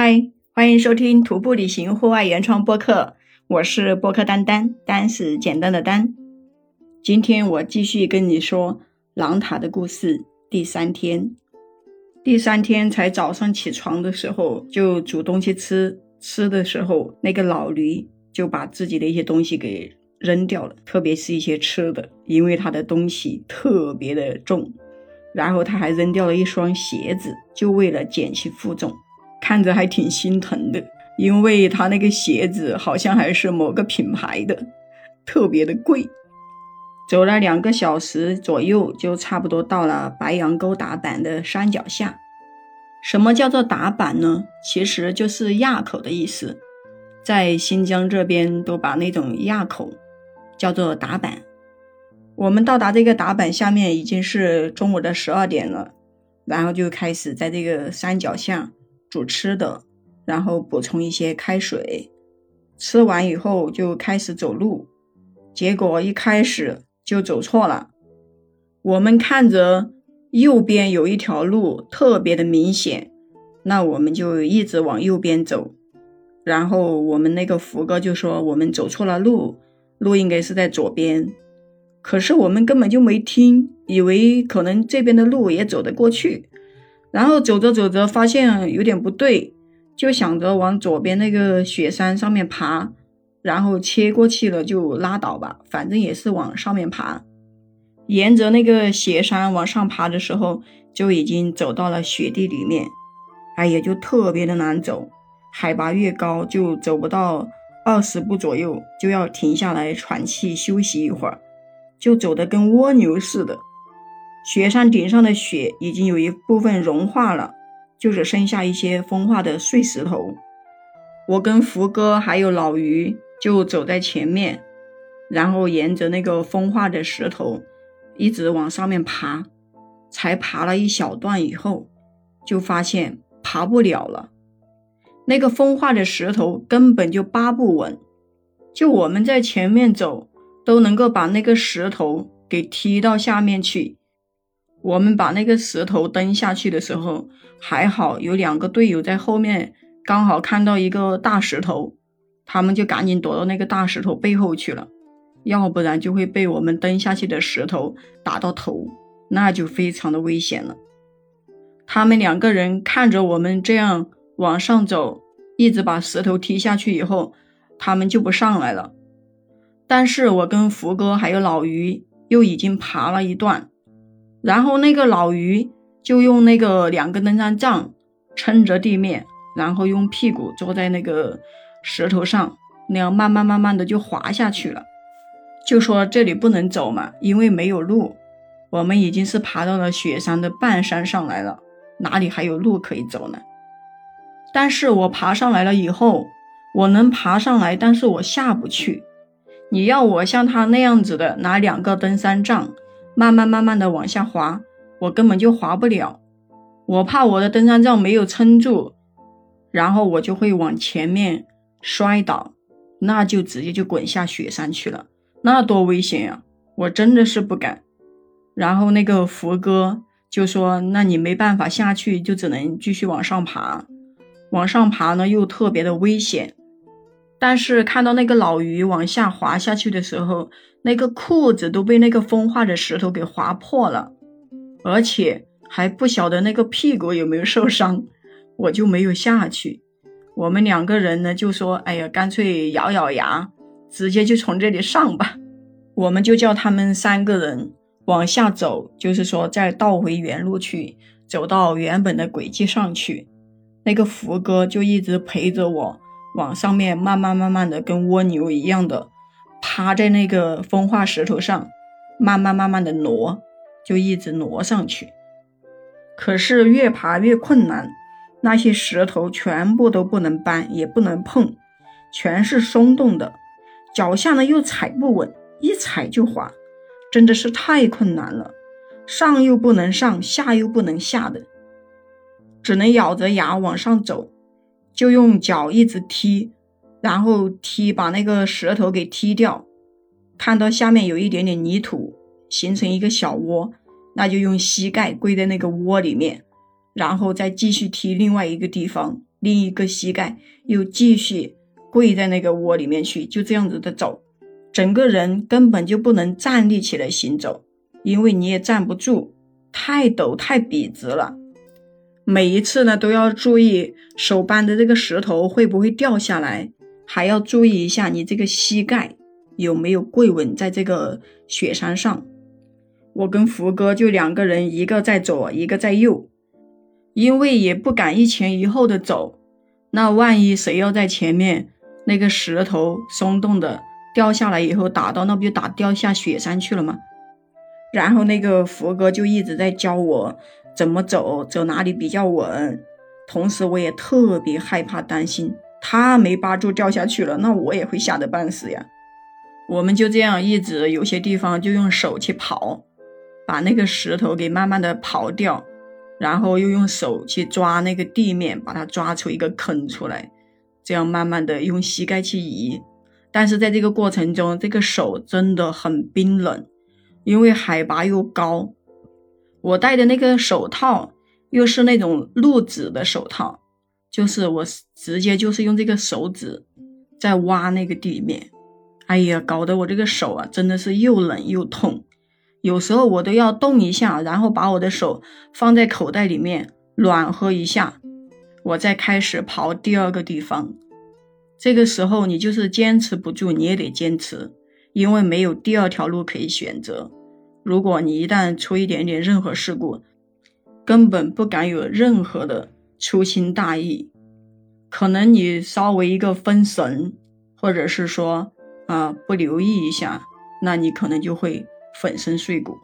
嗨，欢迎收听徒步旅行户外原创播客，我是播客丹丹，丹是简单的丹。今天我继续跟你说狼塔的故事。第三天，第三天才早上起床的时候就煮东西吃，吃的时候那个老驴就把自己的一些东西给扔掉了，特别是一些吃的，因为他的东西特别的重，然后他还扔掉了一双鞋子，就为了减轻负重。看着还挺心疼的，因为他那个鞋子好像还是某个品牌的，特别的贵。走了两个小时左右，就差不多到了白杨沟打板的山脚下。什么叫做打板呢？其实就是垭口的意思，在新疆这边都把那种垭口叫做打板。我们到达这个打板下面已经是中午的十二点了，然后就开始在这个山脚下。煮吃的，然后补充一些开水，吃完以后就开始走路，结果一开始就走错了。我们看着右边有一条路特别的明显，那我们就一直往右边走。然后我们那个福哥就说我们走错了路，路应该是在左边。可是我们根本就没听，以为可能这边的路也走得过去。然后走着走着，发现有点不对，就想着往左边那个雪山上面爬，然后切过去了就拉倒吧，反正也是往上面爬。沿着那个雪山往上爬的时候，就已经走到了雪地里面，哎呀，就特别的难走，海拔越高就走不到二十步左右，就要停下来喘气休息一会儿，就走得跟蜗牛似的。雪山顶上的雪已经有一部分融化了，就只剩下一些风化的碎石头。我跟福哥还有老于就走在前面，然后沿着那个风化的石头一直往上面爬，才爬了一小段以后，就发现爬不了了。那个风化的石头根本就扒不稳，就我们在前面走都能够把那个石头给踢到下面去。我们把那个石头蹬下去的时候，还好有两个队友在后面，刚好看到一个大石头，他们就赶紧躲到那个大石头背后去了，要不然就会被我们蹬下去的石头打到头，那就非常的危险了。他们两个人看着我们这样往上走，一直把石头踢下去以后，他们就不上来了。但是我跟福哥还有老于又已经爬了一段。然后那个老于就用那个两根登山杖撑着地面，然后用屁股坐在那个石头上，那样慢慢慢慢的就滑下去了。就说这里不能走嘛，因为没有路。我们已经是爬到了雪山的半山上来了，哪里还有路可以走呢？但是我爬上来了以后，我能爬上来，但是我下不去。你要我像他那样子的拿两个登山杖。慢慢慢慢的往下滑，我根本就滑不了，我怕我的登山杖没有撑住，然后我就会往前面摔倒，那就直接就滚下雪山去了，那多危险呀！我真的是不敢。然后那个福哥就说：“那你没办法下去，就只能继续往上爬。往上爬呢又特别的危险。”但是看到那个老鱼往下滑下去的时候，那个裤子都被那个风化的石头给划破了，而且还不晓得那个屁股有没有受伤，我就没有下去。我们两个人呢就说：“哎呀，干脆咬咬牙，直接就从这里上吧。”我们就叫他们三个人往下走，就是说再倒回原路去，走到原本的轨迹上去。那个福哥就一直陪着我。往上面慢慢慢慢的跟蜗牛一样的趴在那个风化石头上，慢慢慢慢的挪，就一直挪上去。可是越爬越困难，那些石头全部都不能搬，也不能碰，全是松动的，脚下呢又踩不稳，一踩就滑，真的是太困难了。上又不能上，下又不能下的，只能咬着牙往上走。就用脚一直踢，然后踢把那个石头给踢掉。看到下面有一点点泥土，形成一个小窝，那就用膝盖跪在那个窝里面，然后再继续踢另外一个地方，另一个膝盖又继续跪在那个窝里面去，就这样子的走，整个人根本就不能站立起来行走，因为你也站不住，太陡太笔直了。每一次呢都要注意手搬的这个石头会不会掉下来，还要注意一下你这个膝盖有没有跪稳在这个雪山上。我跟福哥就两个人，一个在左，一个在右。因为也不敢一前一后的走，那万一谁要在前面，那个石头松动的掉下来以后打到，那不就打掉下雪山去了吗？然后那个福哥就一直在教我怎么走，走哪里比较稳。同时我也特别害怕，担心他没扒住掉下去了，那我也会吓得半死呀。我们就这样一直有些地方就用手去刨，把那个石头给慢慢的刨掉。然后又用手去抓那个地面，把它抓出一个坑出来，这样慢慢的用膝盖去移。但是在这个过程中，这个手真的很冰冷，因为海拔又高。我戴的那个手套又是那种露指的手套，就是我直接就是用这个手指在挖那个地面。哎呀，搞得我这个手啊，真的是又冷又痛。有时候我都要动一下，然后把我的手放在口袋里面暖和一下，我再开始刨第二个地方。这个时候你就是坚持不住，你也得坚持，因为没有第二条路可以选择。如果你一旦出一点点任何事故，根本不敢有任何的粗心大意，可能你稍微一个分神，或者是说啊不留意一下，那你可能就会。粉身碎骨，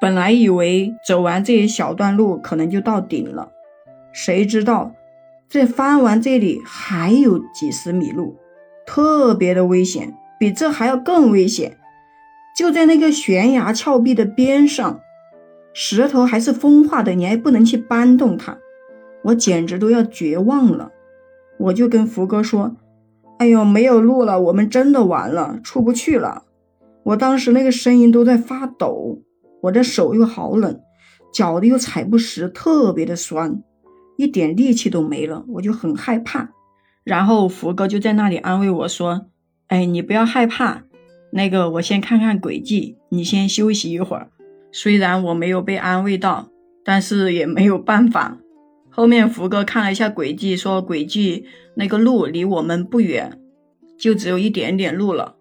本来以为走完这一小段路可能就到顶了，谁知道这翻完这里还有几十米路，特别的危险，比这还要更危险。就在那个悬崖峭壁的边上，石头还是风化的，你还不能去搬动它，我简直都要绝望了。我就跟福哥说：“哎呦，没有路了，我们真的完了，出不去了。”我当时那个声音都在发抖，我的手又好冷，脚的又踩不实，特别的酸，一点力气都没了，我就很害怕。然后福哥就在那里安慰我说：“哎，你不要害怕，那个我先看看轨迹，你先休息一会儿。”虽然我没有被安慰到，但是也没有办法。后面福哥看了一下轨迹，说轨迹那个路离我们不远，就只有一点点路了。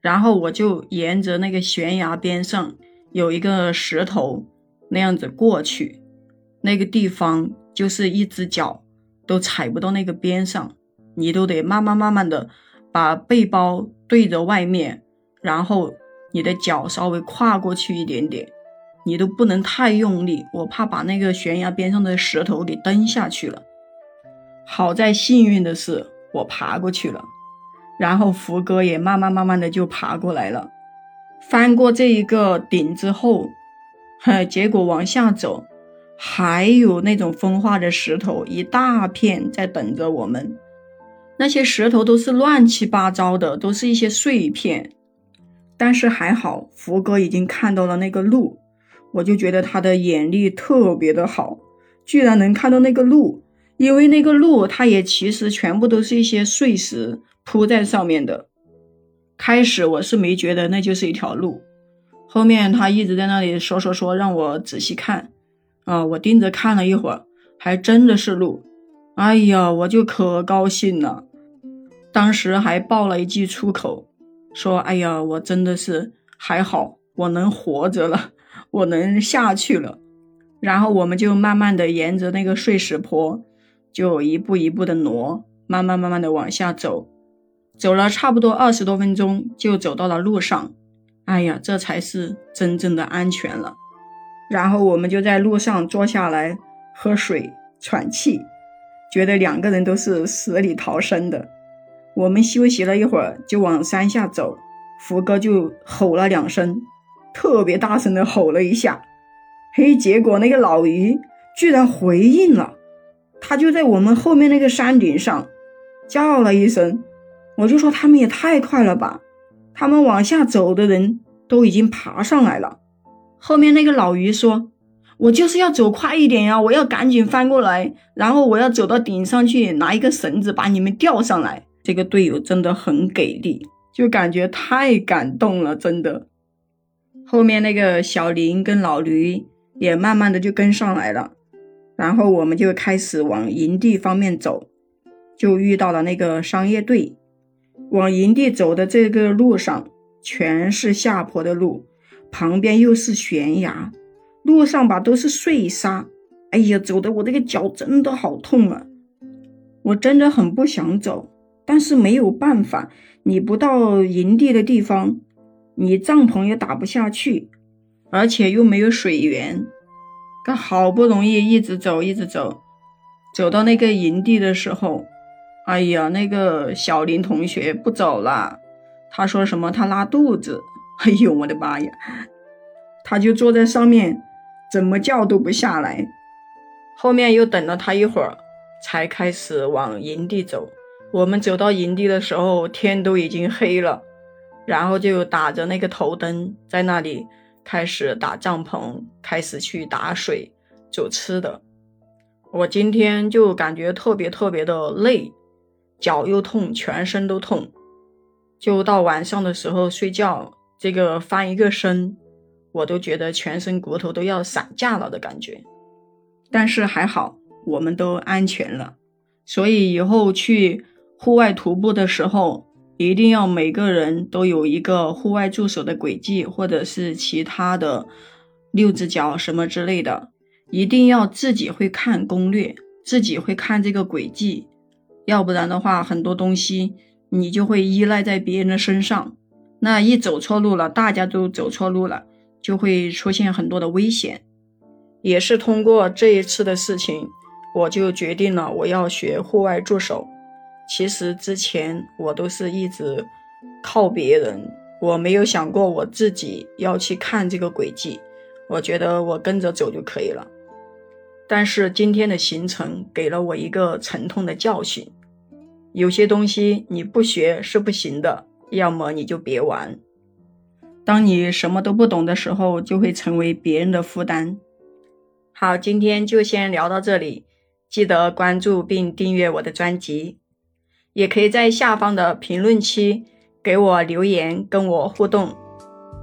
然后我就沿着那个悬崖边上有一个石头那样子过去，那个地方就是一只脚都踩不到那个边上，你都得慢慢慢慢的把背包对着外面，然后你的脚稍微跨过去一点点，你都不能太用力，我怕把那个悬崖边上的石头给蹬下去了。好在幸运的是我爬过去了。然后福哥也慢慢慢慢的就爬过来了，翻过这一个顶之后，呵，结果往下走，还有那种风化的石头一大片在等着我们。那些石头都是乱七八糟的，都是一些碎片。但是还好，福哥已经看到了那个路，我就觉得他的眼力特别的好，居然能看到那个路，因为那个路它也其实全部都是一些碎石。铺在上面的，开始我是没觉得那就是一条路，后面他一直在那里说说说，让我仔细看，啊，我盯着看了一会儿，还真的是路，哎呀，我就可高兴了，当时还爆了一句粗口，说，哎呀，我真的是还好，我能活着了，我能下去了，然后我们就慢慢的沿着那个碎石坡，就一步一步的挪，慢慢慢慢的往下走。走了差不多二十多分钟，就走到了路上。哎呀，这才是真正的安全了。然后我们就在路上坐下来喝水、喘气，觉得两个人都是死里逃生的。我们休息了一会儿，就往山下走。福哥就吼了两声，特别大声的吼了一下。嘿，结果那个老于居然回应了，他就在我们后面那个山顶上叫了一声。我就说他们也太快了吧，他们往下走的人都已经爬上来了。后面那个老于说：“我就是要走快一点呀，我要赶紧翻过来，然后我要走到顶上去拿一个绳子把你们吊上来。这个队友真的很给力，就感觉太感动了，真的。后面那个小林跟老驴也慢慢的就跟上来了，然后我们就开始往营地方面走，就遇到了那个商业队。往营地走的这个路上全是下坡的路，旁边又是悬崖。路上吧都是碎沙，哎呀，走的我这个脚真的好痛啊！我真的很不想走，但是没有办法，你不到营地的地方，你帐篷也打不下去，而且又没有水源。可好不容易一直走，一直走，走到那个营地的时候，哎呀，那个小林同学不走了，他说什么他拉肚子，哎呦我的妈呀，他就坐在上面。怎么叫都不下来，后面又等了他一会儿，才开始往营地走。我们走到营地的时候，天都已经黑了，然后就打着那个头灯，在那里开始打帐篷，开始去打水、煮吃的。我今天就感觉特别特别的累，脚又痛，全身都痛。就到晚上的时候睡觉，这个翻一个身。我都觉得全身骨头都要散架了的感觉，但是还好，我们都安全了。所以以后去户外徒步的时候，一定要每个人都有一个户外助手的轨迹，或者是其他的六只脚什么之类的，一定要自己会看攻略，自己会看这个轨迹，要不然的话，很多东西你就会依赖在别人的身上，那一走错路了，大家都走错路了。就会出现很多的危险，也是通过这一次的事情，我就决定了我要学户外助手。其实之前我都是一直靠别人，我没有想过我自己要去看这个轨迹，我觉得我跟着走就可以了。但是今天的行程给了我一个沉痛的教训：有些东西你不学是不行的，要么你就别玩。当你什么都不懂的时候，就会成为别人的负担。好，今天就先聊到这里，记得关注并订阅我的专辑，也可以在下方的评论区给我留言，跟我互动。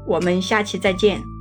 我们下期再见。